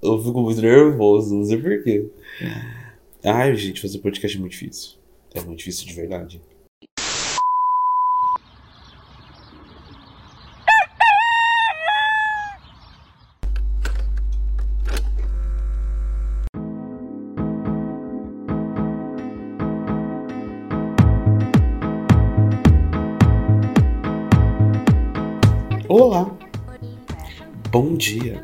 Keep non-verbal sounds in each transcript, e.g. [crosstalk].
Eu fico muito nervoso, não sei porquê. Ai, gente, fazer podcast é muito difícil. É muito difícil de verdade. Olá, bom dia.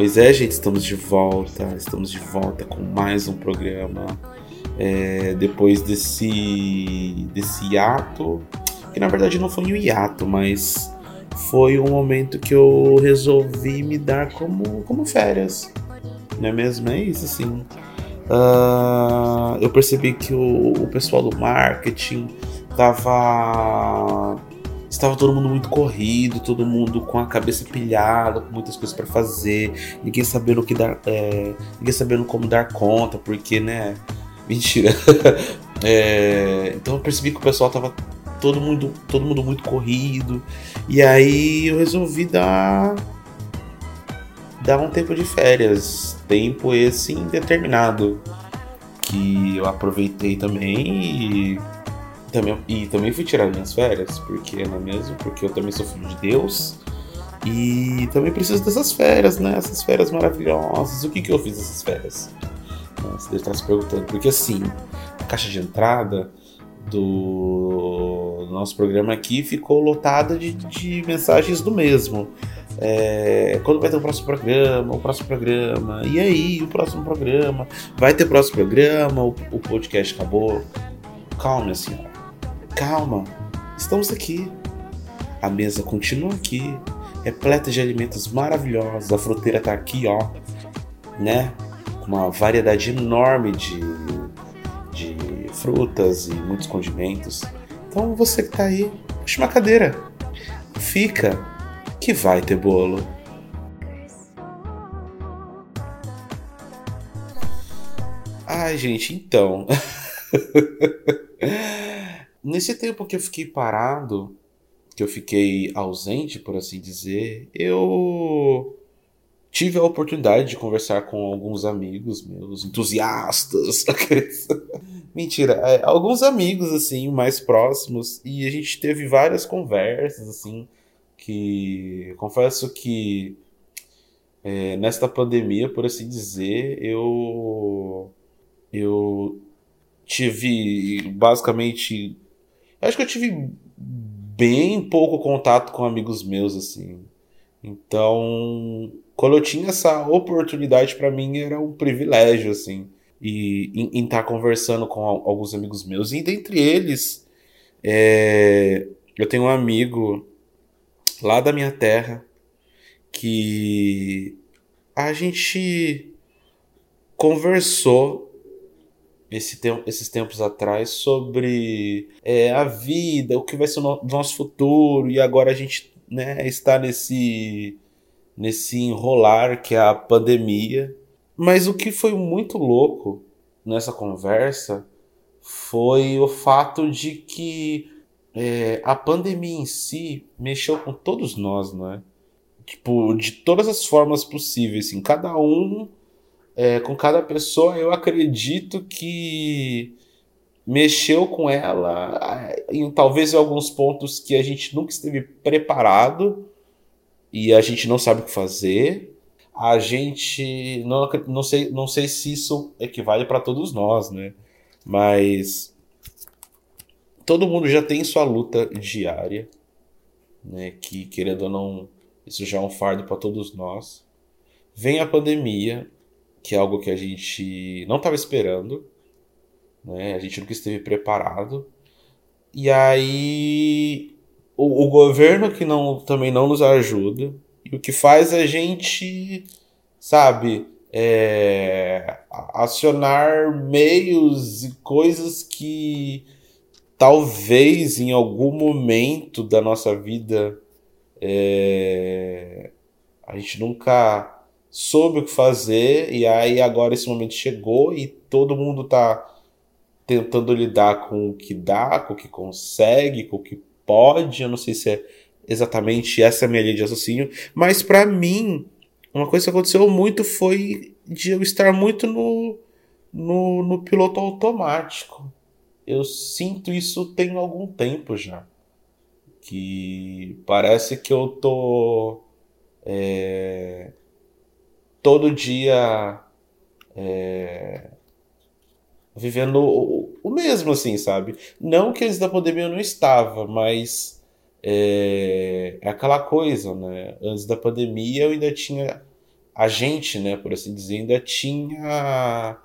Pois é, gente, estamos de volta. Estamos de volta com mais um programa. É, depois desse, desse hiato, que na verdade não foi um hiato, mas foi um momento que eu resolvi me dar como, como férias. Não é mesmo? É isso, assim. Uh, eu percebi que o, o pessoal do marketing tava estava todo mundo muito corrido, todo mundo com a cabeça pilhada, com muitas coisas para fazer, ninguém sabendo que dar, é, ninguém sabendo como dar conta, porque, né? [laughs] Mentira. é, então eu percebi que o pessoal tava todo mundo, todo mundo muito corrido, e aí eu resolvi dar dar um tempo de férias, tempo esse indeterminado que eu aproveitei também e também, e também fui tirar minhas férias, porque não é mesmo? Porque eu também sou filho de Deus. E também preciso dessas férias, né? Essas férias maravilhosas. O que, que eu fiz nessas férias? Você deve estar se perguntando. Porque assim, a caixa de entrada do nosso programa aqui ficou lotada de, de mensagens do mesmo. É, quando vai ter o próximo programa, o próximo programa, e aí, o próximo programa, vai ter próximo programa, o, o podcast acabou. Calma, senhora. Calma, estamos aqui. A mesa continua aqui, repleta de alimentos maravilhosos. A fruteira está aqui, ó, né? Com uma variedade enorme de, de frutas e muitos condimentos. Então você que está aí, puxa uma cadeira, fica, que vai ter bolo. Ai, gente, então. [laughs] Nesse tempo que eu fiquei parado, que eu fiquei ausente, por assim dizer, eu tive a oportunidade de conversar com alguns amigos meus, entusiastas. [laughs] Mentira, é, alguns amigos assim mais próximos e a gente teve várias conversas assim que confesso que é, nesta pandemia, por assim dizer, eu eu tive basicamente acho que eu tive bem pouco contato com amigos meus, assim. Então, quando eu tinha essa oportunidade, para mim era um privilégio, assim. E em estar tá conversando com alguns amigos meus. E dentre eles, é, eu tenho um amigo lá da minha terra que a gente conversou esse esses tempos atrás sobre é, a vida, o que vai ser o no, nosso futuro, e agora a gente né, está nesse, nesse enrolar que é a pandemia. Mas o que foi muito louco nessa conversa foi o fato de que é, a pandemia em si mexeu com todos nós, não é? Tipo, de todas as formas possíveis, assim, cada um é, com cada pessoa, eu acredito que mexeu com ela em talvez em alguns pontos que a gente nunca esteve preparado e a gente não sabe o que fazer. A gente não, não, sei, não sei se isso equivale para todos nós, né? Mas todo mundo já tem sua luta diária, né? Que querendo ou não, isso já é um fardo para todos nós. Vem a pandemia, que é algo que a gente não estava esperando, né? A gente nunca esteve preparado. E aí o, o, governo que não também não nos ajuda e o que faz a gente, sabe, é, acionar meios e coisas que talvez em algum momento da nossa vida é, a gente nunca soube o que fazer e aí agora esse momento chegou e todo mundo tá tentando lidar com o que dá, com o que consegue, com o que pode. Eu não sei se é exatamente essa a minha linha de raciocínio, mas para mim uma coisa que aconteceu muito foi de eu estar muito no, no, no piloto automático. Eu sinto isso tem algum tempo já. Que parece que eu tô é, todo dia é, vivendo o, o, mesmo, assim, sabe? Não que antes da pandemia eu não estava, mas é, é aquela coisa, né? Antes da pandemia eu ainda tinha. A gente, né, por assim dizer, ainda tinha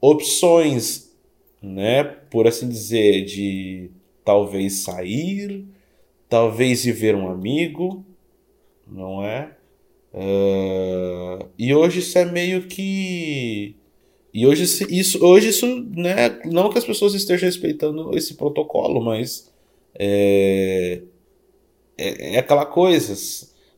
opções, né, por assim dizer, de talvez sair, talvez ir ver um amigo, não é? Uh, e hoje isso é meio que. E hoje isso, hoje isso, né? Não que as pessoas estejam respeitando esse protocolo, mas é, é, é aquela coisa.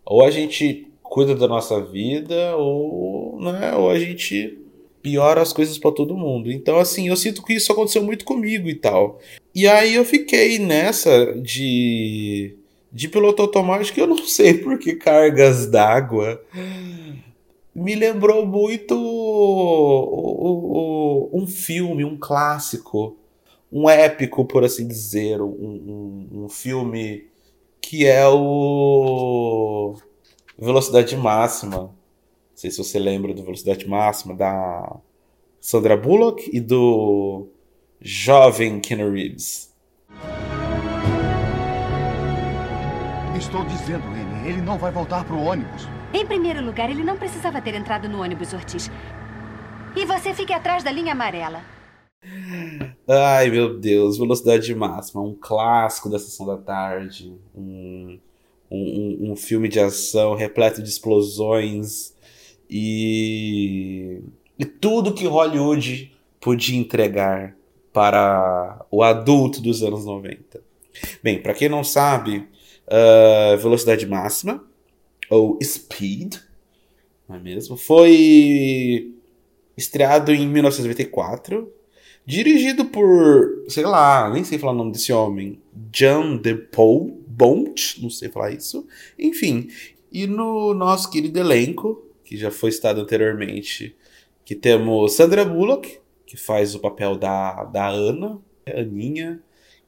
Ou a gente cuida da nossa vida, ou, né, ou a gente piora as coisas para todo mundo. Então, assim, eu sinto que isso aconteceu muito comigo e tal. E aí eu fiquei nessa de de piloto automático, eu não sei por que cargas d'água. Me lembrou muito um filme, um clássico, um épico, por assim dizer, um, um, um filme que é o Velocidade Máxima. Não sei se você lembra do Velocidade Máxima, da Sandra Bullock e do jovem Ken Reeves. Estou dizendo, Annie, ele não vai voltar para o ônibus. Em primeiro lugar, ele não precisava ter entrado no ônibus, Ortiz. E você fique atrás da linha amarela. Ai, meu Deus, velocidade máxima, um clássico da sessão da tarde, um, um, um filme de ação repleto de explosões e, e tudo que Hollywood podia entregar para o adulto dos anos 90. Bem, para quem não sabe, uh, Velocidade Máxima, ou Speed, não é mesmo? Foi estreado em 1994, dirigido por, sei lá, nem sei falar o nome desse homem, John DePaul Bont, não sei falar isso, enfim. E no nosso querido elenco, que já foi citado anteriormente, que temos Sandra Bullock, que faz o papel da, da Ana, Aninha,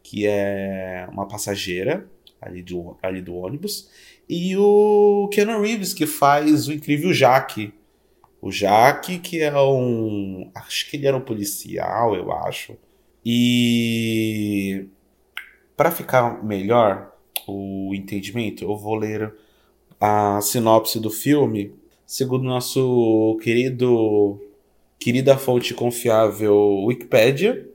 que é uma passageira, ali do, ali do ônibus. E o Keanu Reeves, que faz o incrível Jaque. O Jaque, que é um. Acho que ele era um policial, eu acho. E. Para ficar melhor o entendimento, eu vou ler a sinopse do filme, segundo nosso querido. Querida fonte confiável Wikipedia.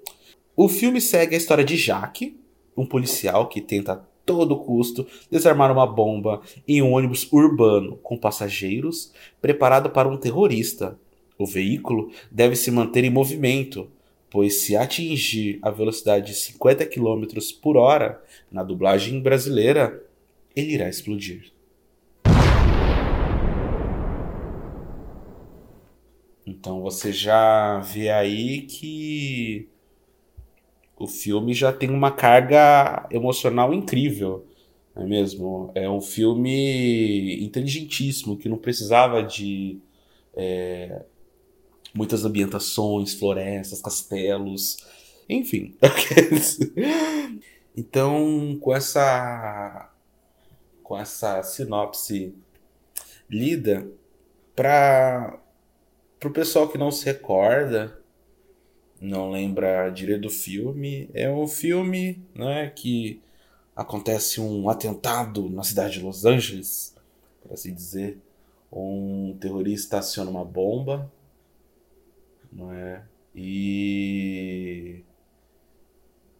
O filme segue a história de Jaque, um policial que tenta todo custo desarmar uma bomba em um ônibus urbano com passageiros preparado para um terrorista. O veículo deve se manter em movimento, pois se atingir a velocidade de 50 km por hora na dublagem brasileira, ele irá explodir. Então você já vê aí que o filme já tem uma carga emocional incrível, não é mesmo? É um filme inteligentíssimo, que não precisava de é, muitas ambientações, florestas, castelos, enfim. [laughs] então, com essa com essa sinopse lida para o pessoal que não se recorda não lembra direito do filme. É um filme né, que acontece um atentado na cidade de Los Angeles, por assim dizer. Um terrorista aciona uma bomba, não é? E,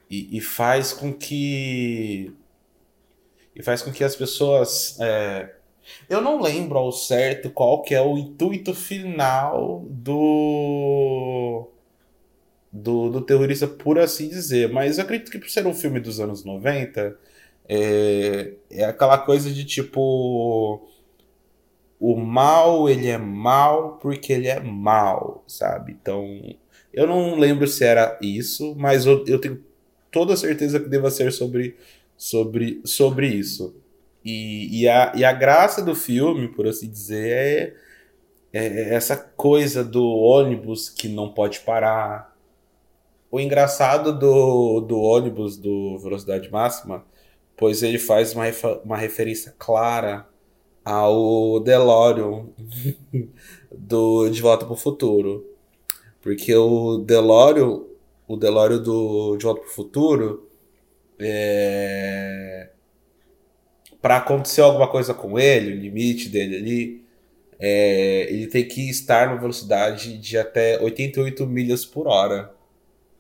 e, e faz com que e faz com que as pessoas é, eu não lembro ao certo qual que é o intuito final do do, do terrorista, por assim dizer. Mas eu acredito que por ser um filme dos anos 90, é, é aquela coisa de tipo. O mal, ele é mal porque ele é mal, sabe? Então, eu não lembro se era isso, mas eu, eu tenho toda certeza que deva ser sobre, sobre, sobre isso. E, e, a, e a graça do filme, por assim dizer, é, é essa coisa do ônibus que não pode parar. O engraçado do, do ônibus do Velocidade Máxima, pois ele faz uma, uma referência clara ao DeLorean [laughs] do De Volta para o Futuro. Porque o DeLorean, o DeLorean do De Volta para o Futuro, é... para acontecer alguma coisa com ele, o limite dele ali, é... ele tem que estar numa velocidade de até 88 milhas por hora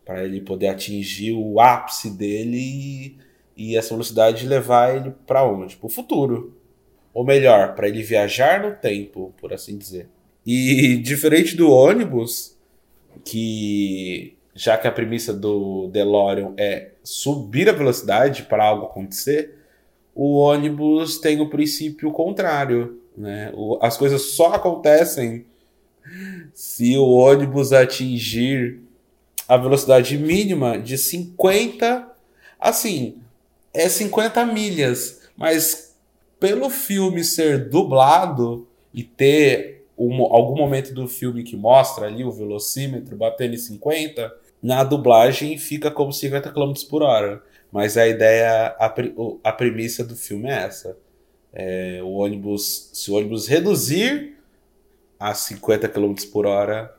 para ele poder atingir o ápice dele e, e essa velocidade levar ele para onde? Para o futuro. Ou melhor, para ele viajar no tempo, por assim dizer. E diferente do ônibus, que já que a premissa do DeLorean é subir a velocidade para algo acontecer, o ônibus tem o princípio contrário. Né? as coisas só acontecem se o ônibus atingir a velocidade mínima de 50. Assim, é 50 milhas, mas pelo filme ser dublado e ter um, algum momento do filme que mostra ali o velocímetro batendo em 50, na dublagem fica como 50 km por hora. Mas a ideia, a, a premissa do filme é essa. É, o ônibus, se o ônibus reduzir a 50 km por hora,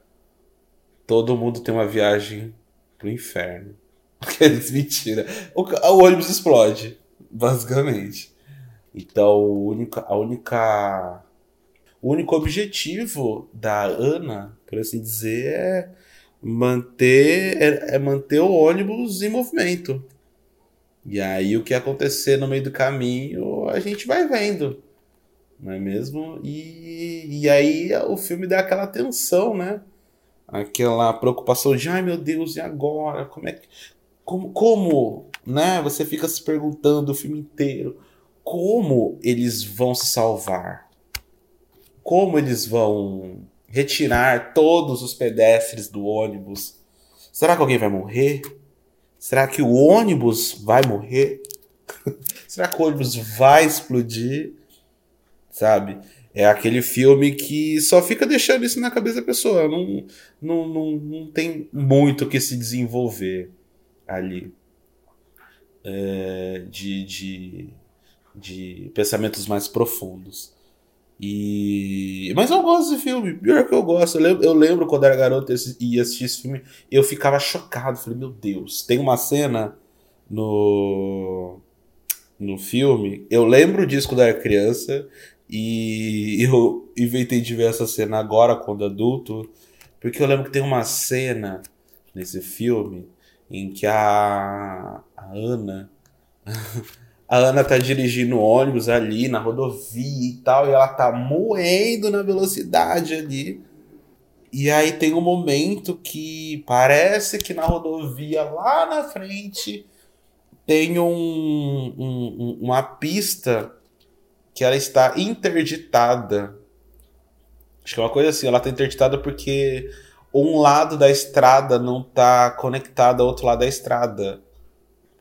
todo mundo tem uma viagem pro inferno. [laughs] Mentira. O, o ônibus explode, basicamente. Então, a única, a única, o único objetivo da Ana, por assim dizer, é manter, é, é manter o ônibus em movimento. E aí, o que acontecer no meio do caminho, a gente vai vendo, não é mesmo? E, e aí, o filme dá aquela tensão, né? Aquela preocupação de, ai meu Deus, e agora? Como é que. Como, como né? Você fica se perguntando o filme inteiro como eles vão se salvar? Como eles vão retirar todos os pedestres do ônibus? Será que alguém vai morrer? Será que o ônibus vai morrer? [laughs] Será que o ônibus vai explodir? Sabe? É aquele filme que só fica deixando isso na cabeça da pessoa. Não, não, não, não tem muito que se desenvolver ali. É, de, de de pensamentos mais profundos. E mas eu gosto desse filme, pior que eu gosto. Eu lembro, eu lembro quando era garoto e ia assistir esse filme, eu ficava chocado. Falei, meu Deus, tem uma cena no no filme. Eu lembro disso quando era criança e eu inventei de ver essa cena agora quando adulto, porque eu lembro que tem uma cena nesse filme em que a, a Ana [laughs] a Ana tá dirigindo ônibus ali na rodovia e tal, e ela tá moendo na velocidade ali. E aí tem um momento que parece que na rodovia lá na frente tem um, um, uma pista que ela está interditada. Acho que é uma coisa assim, ela está interditada porque um lado da estrada não está conectado ao outro lado da estrada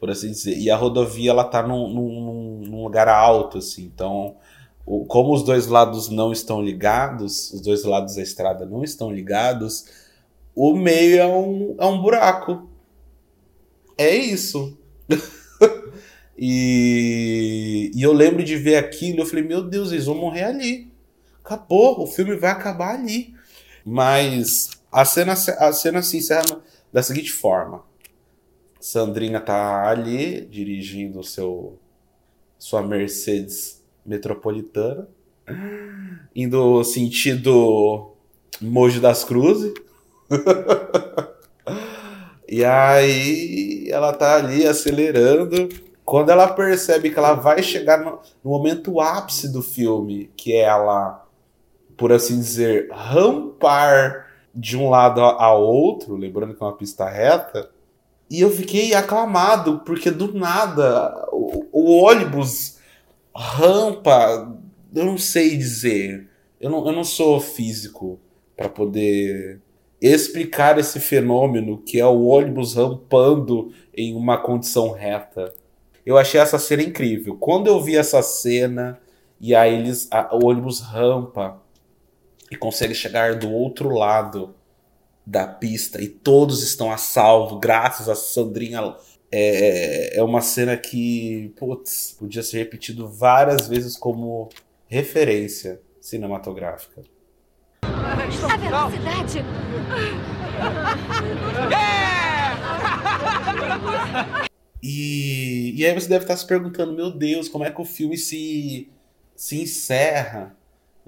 por assim dizer. E a rodovia ela tá num, num, num lugar alto, assim. Então, o, como os dois lados não estão ligados, os dois lados da estrada não estão ligados, o meio é um, é um buraco. É isso. [laughs] e, e eu lembro de ver aquilo, eu falei, meu Deus, eles vão morrer ali. Acabou, o filme vai acabar ali. Mas a cena, a cena se encerra da seguinte forma. Sandrinha tá ali dirigindo seu sua Mercedes metropolitana, indo sentido Moji das Cruzes. [laughs] e aí ela tá ali acelerando. Quando ela percebe que ela vai chegar no, no momento ápice do filme, que é ela, por assim dizer, rampar de um lado ao outro, lembrando que é uma pista reta, e eu fiquei aclamado, porque do nada o, o ônibus rampa, eu não sei dizer. Eu não, eu não sou físico para poder explicar esse fenômeno que é o ônibus rampando em uma condição reta. Eu achei essa cena incrível. Quando eu vi essa cena e aí eles a, o ônibus rampa e consegue chegar do outro lado da pista e todos estão a salvo graças a Sandrinha é, é uma cena que putz, podia ser repetido várias vezes como referência cinematográfica. A velocidade! [laughs] [laughs] E, e aí você deve estar se perguntando, meu Deus, como é que o filme se, se encerra,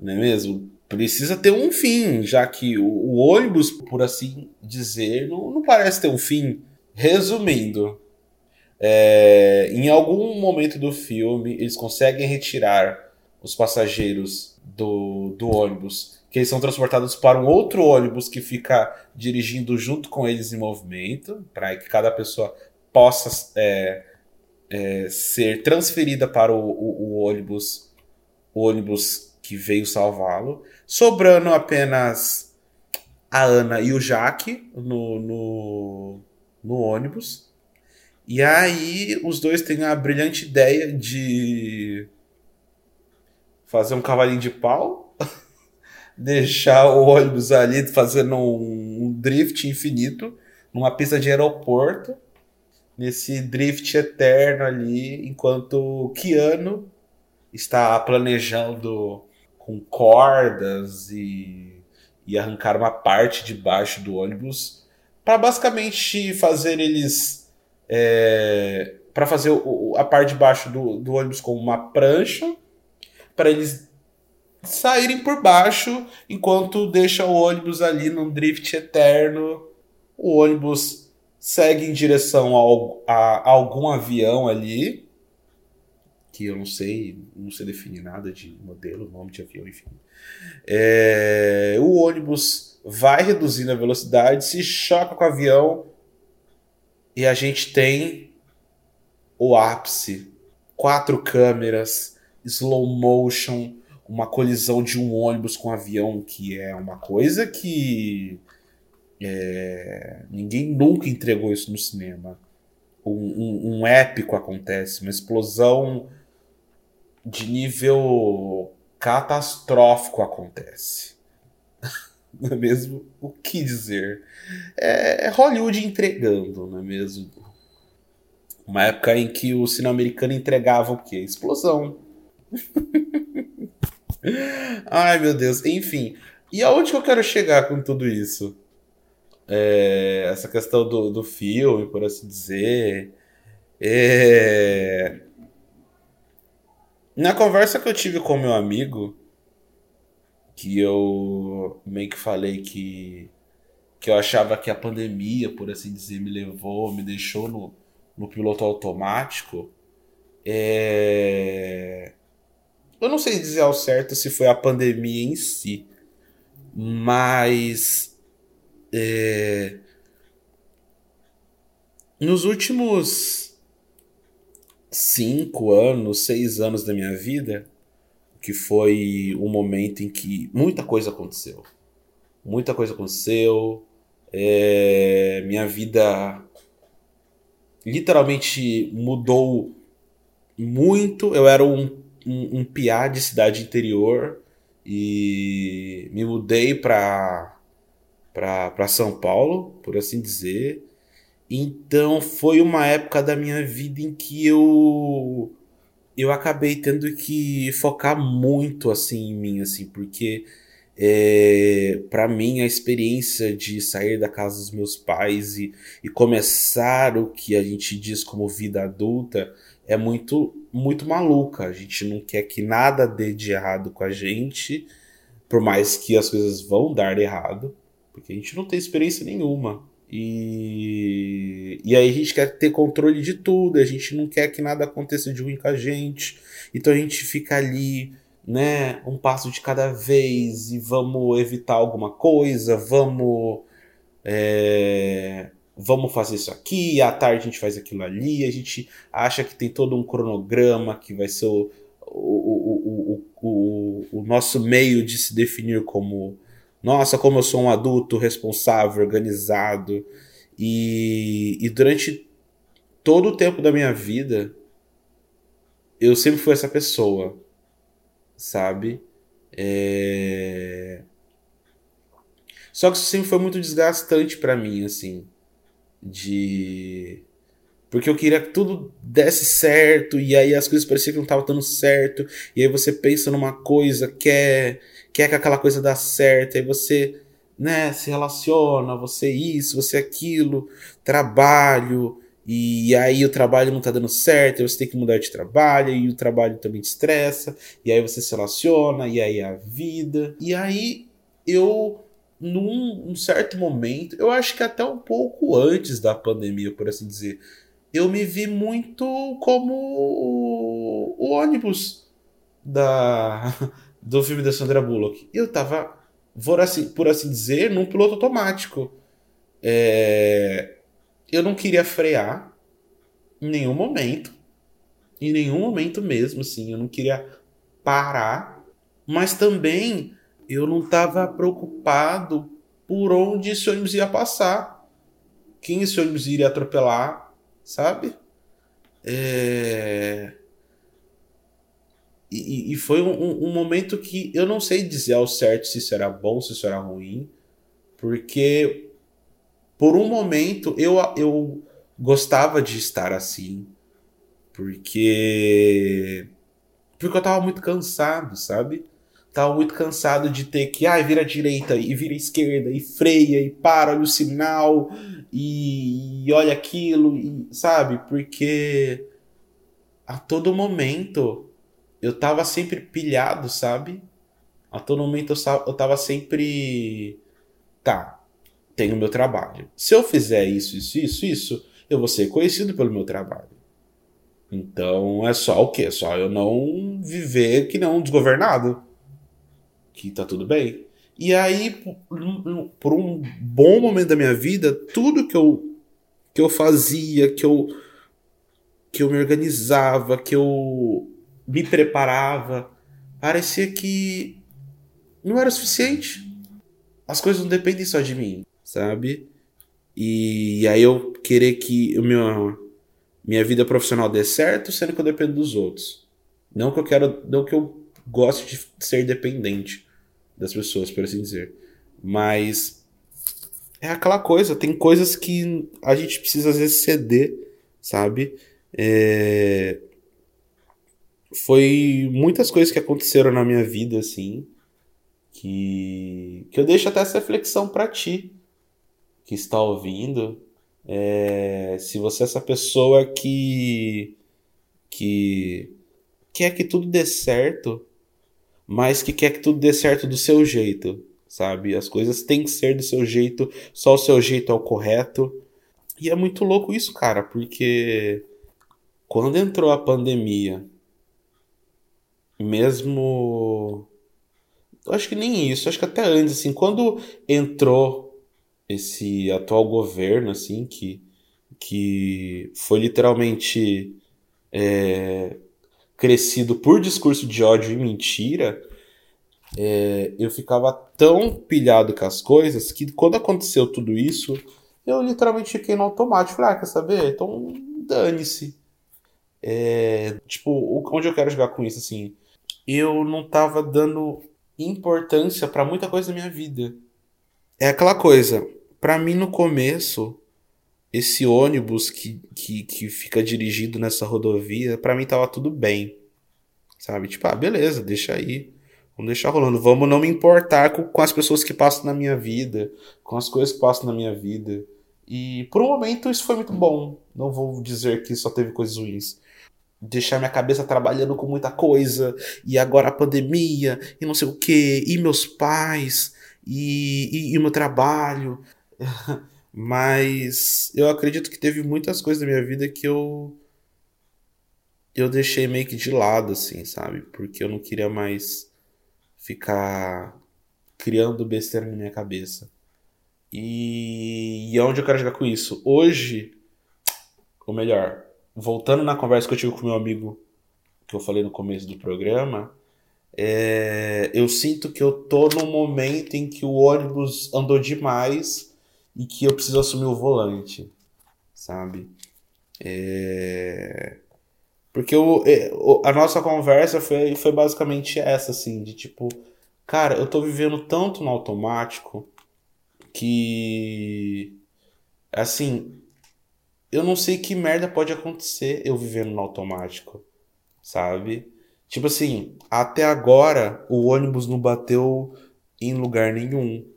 não é mesmo? Precisa ter um fim, já que o, o ônibus, por assim dizer, não, não parece ter um fim. Resumindo, é, em algum momento do filme, eles conseguem retirar os passageiros do, do ônibus, que eles são transportados para um outro ônibus que fica dirigindo junto com eles em movimento, para que cada pessoa possa é, é, ser transferida para o, o, o, ônibus o ônibus que veio salvá-lo, sobrando apenas a Ana e o Jaque no, no, no ônibus. E aí os dois têm a brilhante ideia de fazer um cavalinho de pau, [laughs] deixar o ônibus ali fazendo um, um drift infinito numa pista de aeroporto nesse drift eterno ali, enquanto Keanu está planejando com cordas e, e arrancar uma parte de baixo do ônibus para basicamente fazer eles é, para fazer o, a parte de baixo do, do ônibus com uma prancha para eles saírem por baixo enquanto deixa o ônibus ali num drift eterno o ônibus segue em direção a, a algum avião ali, que eu não sei, não sei definir nada de modelo, nome de avião, enfim. É, o ônibus vai reduzindo a velocidade, se choca com o avião e a gente tem o ápice. Quatro câmeras, slow motion, uma colisão de um ônibus com um avião, que é uma coisa que é, ninguém nunca entregou isso no cinema. Um, um, um, épico acontece, uma explosão de nível catastrófico acontece. [laughs] não é mesmo? O que dizer? É, é Hollywood entregando, não é mesmo? Uma época em que o cinema americano entregava o quê? Explosão. [laughs] Ai, meu Deus. Enfim. E aonde que eu quero chegar com tudo isso? É, essa questão do, do filme, por assim dizer. É... Na conversa que eu tive com meu amigo, que eu meio que falei que, que eu achava que a pandemia, por assim dizer, me levou, me deixou no, no piloto automático. É... Eu não sei dizer ao certo se foi a pandemia em si, mas é... Nos últimos cinco anos, seis anos da minha vida, que foi um momento em que muita coisa aconteceu. Muita coisa aconteceu. É... Minha vida literalmente mudou muito. Eu era um, um, um piá de cidade interior e me mudei para para São Paulo, por assim dizer. Então foi uma época da minha vida em que eu eu acabei tendo que focar muito assim em mim, assim, porque é, para mim a experiência de sair da casa dos meus pais e, e começar o que a gente diz como vida adulta é muito muito maluca. A gente não quer que nada dê de errado com a gente, por mais que as coisas vão dar errado porque a gente não tem experiência nenhuma. E, e aí a gente quer ter controle de tudo, a gente não quer que nada aconteça de ruim com a gente. Então a gente fica ali, né, um passo de cada vez e vamos evitar alguma coisa, vamos. É, vamos fazer isso aqui, à tarde a gente faz aquilo ali, a gente acha que tem todo um cronograma que vai ser o, o, o, o, o, o nosso meio de se definir como nossa, como eu sou um adulto responsável, organizado. E, e durante todo o tempo da minha vida, eu sempre fui essa pessoa, sabe? É... Só que isso sempre foi muito desgastante para mim, assim, de porque eu queria que tudo desse certo e aí as coisas pareciam que não estavam dando certo e aí você pensa numa coisa, quer quer que aquela coisa dá certo, aí você, né, se relaciona, você isso, você aquilo, trabalho, e aí o trabalho não tá dando certo, aí você tem que mudar de trabalho, e o trabalho também te estressa, e aí você se relaciona, e aí a vida. E aí eu, num um certo momento, eu acho que até um pouco antes da pandemia, por assim dizer, eu me vi muito como o, o ônibus da, [laughs] do filme da Sandra Bullock. Eu tava, por assim, por assim dizer, num piloto automático. É, eu não queria frear em nenhum momento. Em nenhum momento mesmo, assim. Eu não queria parar. Mas também eu não estava preocupado por onde esse ônibus ia passar. Quem esse ônibus iria atropelar, sabe? É... E, e foi um, um, momento que eu não sei dizer ao certo se era bom, se era ruim, porque por um momento eu, eu gostava de estar assim, porque porque eu tava muito cansado, sabe? Tava muito cansado de ter que, ai, ah, vira direita e vira esquerda e freia e para, olha o sinal e, e olha aquilo, e, sabe? Porque a todo momento eu tava sempre pilhado, sabe? A todo momento eu, eu tava sempre. Tá, tenho meu trabalho. Se eu fizer isso, isso, isso, isso, eu vou ser conhecido pelo meu trabalho. Então é só o quê? É só eu não viver que não um desgovernado. Que tá tudo bem. E aí, por um bom momento da minha vida, tudo que eu, que eu fazia, que eu, que eu me organizava, que eu me preparava, parecia que não era suficiente. As coisas não dependem só de mim, sabe? E aí eu querer que o meu, minha vida profissional dê certo, sendo que eu dependo dos outros. Não que eu quero, não que eu gosto de ser dependente das pessoas, por assim dizer. Mas é aquela coisa, tem coisas que a gente precisa às vezes ceder, sabe? É, foi muitas coisas que aconteceram na minha vida, assim, que, que eu deixo até essa reflexão para ti, que está ouvindo. É, se você é essa pessoa que, que quer que tudo dê certo, mas que quer que tudo dê certo do seu jeito, sabe? As coisas têm que ser do seu jeito, só o seu jeito é o correto. E é muito louco isso, cara, porque quando entrou a pandemia mesmo. Acho que nem isso, acho que até antes, assim, quando entrou esse atual governo, assim, que, que foi literalmente é, crescido por discurso de ódio e mentira, é, eu ficava tão pilhado com as coisas que quando aconteceu tudo isso, eu literalmente fiquei no automático. Falei, ah, quer saber? Então dane-se. É, tipo, onde eu quero jogar com isso, assim? Eu não tava dando importância para muita coisa da minha vida. É aquela coisa, para mim no começo, esse ônibus que, que, que fica dirigido nessa rodovia, para mim tava tudo bem. Sabe? Tipo, ah, beleza, deixa aí. Vamos deixar rolando. Vamos não me importar com, com as pessoas que passam na minha vida, com as coisas que passam na minha vida. E por um momento isso foi muito bom. Não vou dizer que só teve coisas ruins deixar minha cabeça trabalhando com muita coisa, e agora a pandemia, e não sei o que, e meus pais, e, e, e meu trabalho. [laughs] Mas eu acredito que teve muitas coisas na minha vida que eu eu deixei meio que de lado, assim, sabe? Porque eu não queria mais ficar criando besteira na minha cabeça. E, e onde eu quero jogar com isso? Hoje, ou melhor, voltando na conversa que eu tive com meu amigo, que eu falei no começo do programa, é, eu sinto que eu tô num momento em que o ônibus andou demais e que eu preciso assumir o volante, sabe? É, Porque o, a nossa conversa foi, foi basicamente essa, assim, de tipo, cara, eu tô vivendo tanto no automático que. Assim, eu não sei que merda pode acontecer eu vivendo no automático, sabe? Tipo assim, até agora o ônibus não bateu em lugar nenhum.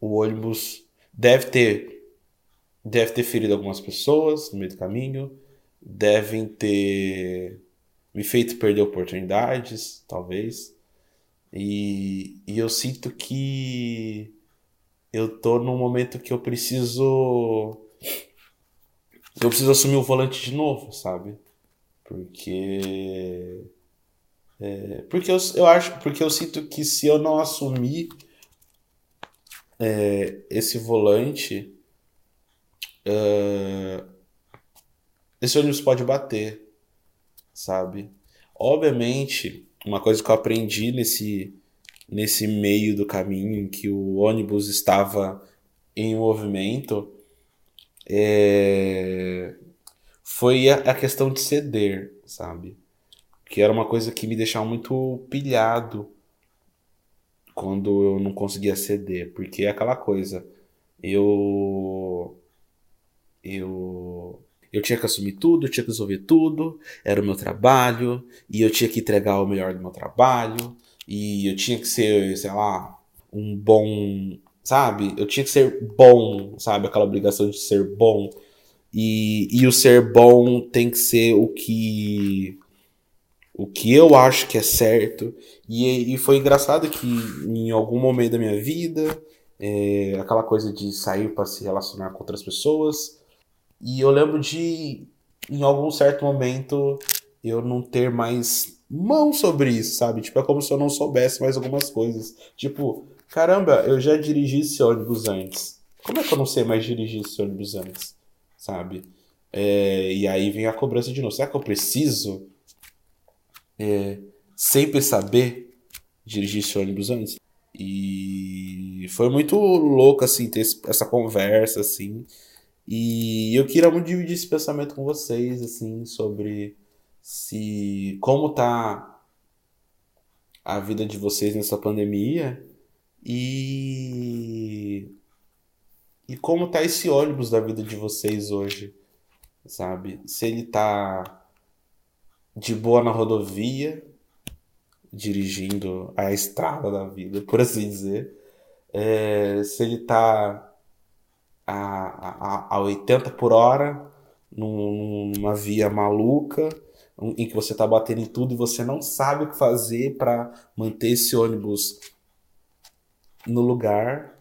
O ônibus deve ter deve ter ferido algumas pessoas no meio do caminho, devem ter me feito perder oportunidades, talvez. E, e eu sinto que eu tô num momento que eu preciso eu preciso assumir o volante de novo, sabe? Porque é, porque eu, eu acho porque eu sinto que se eu não assumir é, esse volante uh, esse ônibus pode bater, sabe? Obviamente, uma coisa que eu aprendi nesse, nesse meio do caminho em que o ônibus estava em movimento é, foi a, a questão de ceder, sabe? Que era uma coisa que me deixava muito pilhado quando eu não conseguia ceder, porque é aquela coisa, eu eu eu tinha que assumir tudo, eu tinha que resolver tudo, era o meu trabalho, e eu tinha que entregar o melhor do meu trabalho, e eu tinha que ser, sei lá, um bom, sabe? Eu tinha que ser bom, sabe? Aquela obrigação de ser bom. E, e o ser bom tem que ser o que o que eu acho que é certo. E, e foi engraçado que em algum momento da minha vida, é, aquela coisa de sair para se relacionar com outras pessoas, e eu lembro de, em algum certo momento, eu não ter mais mão sobre isso, sabe? Tipo, é como se eu não soubesse mais algumas coisas. Tipo, caramba, eu já dirigi esse ônibus antes. Como é que eu não sei mais dirigir esse ônibus antes? Sabe? É, e aí vem a cobrança de novo. Será que eu preciso é, sempre saber dirigir esse ônibus antes? E foi muito louco, assim, ter essa conversa, assim. E eu queria muito dividir esse pensamento com vocês, assim, sobre se como tá a vida de vocês nessa pandemia e e como tá esse ônibus da vida de vocês hoje, sabe? Se ele tá de boa na rodovia, dirigindo a estrada da vida, por assim dizer, é, se ele tá a, a, a 80 por hora numa via maluca em que você está batendo em tudo e você não sabe o que fazer para manter esse ônibus no lugar,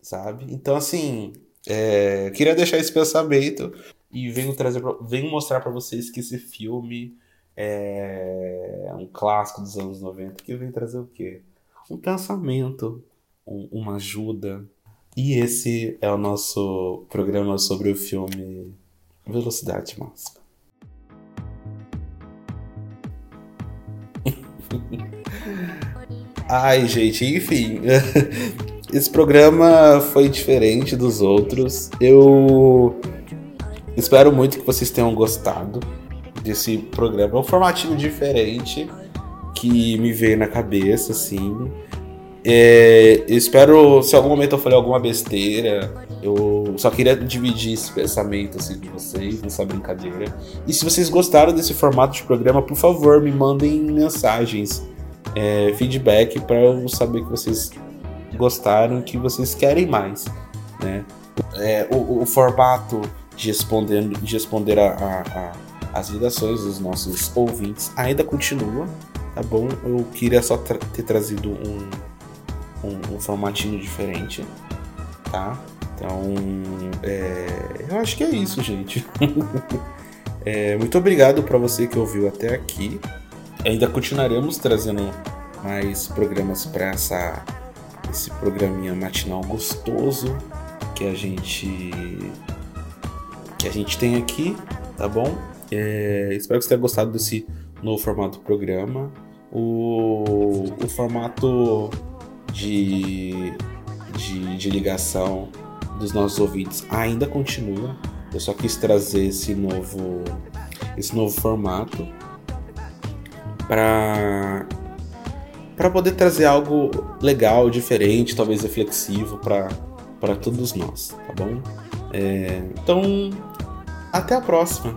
sabe? Então, assim, é, queria deixar esse pensamento e venho trazer, venho mostrar para vocês que esse filme é um clássico dos anos 90 que vem trazer o quê? Um pensamento, um, uma ajuda, e esse é o nosso programa sobre o filme Velocidade Máxima. [laughs] Ai, gente, enfim. [laughs] Esse programa foi diferente dos outros. Eu espero muito que vocês tenham gostado desse programa. É um formatinho diferente que me veio na cabeça, assim. É, eu espero, se em algum momento eu falei alguma besteira, eu só queria dividir esse pensamento assim, de vocês nessa brincadeira. E se vocês gostaram desse formato de programa, por favor, me mandem mensagens, é, feedback, para eu saber que vocês gostaram, que vocês querem mais. Né? É, o, o, formato de responder, de responder a, a, a, as ligações dos nossos ouvintes ainda continua, tá bom? Eu queria só tra ter trazido um um, um formatinho diferente, tá? Então, é, eu acho que é isso, gente. [laughs] é, muito obrigado para você que ouviu até aqui. Ainda continuaremos trazendo mais programas para essa esse programinha matinal gostoso que a gente que a gente tem aqui, tá bom? É, espero que você tenha gostado desse novo formato do programa. O, o formato de, de, de ligação dos nossos ouvintes ainda continua. Eu só quis trazer esse novo esse novo formato para para poder trazer algo legal, diferente, talvez reflexivo para todos nós, tá bom? É, então, até a próxima.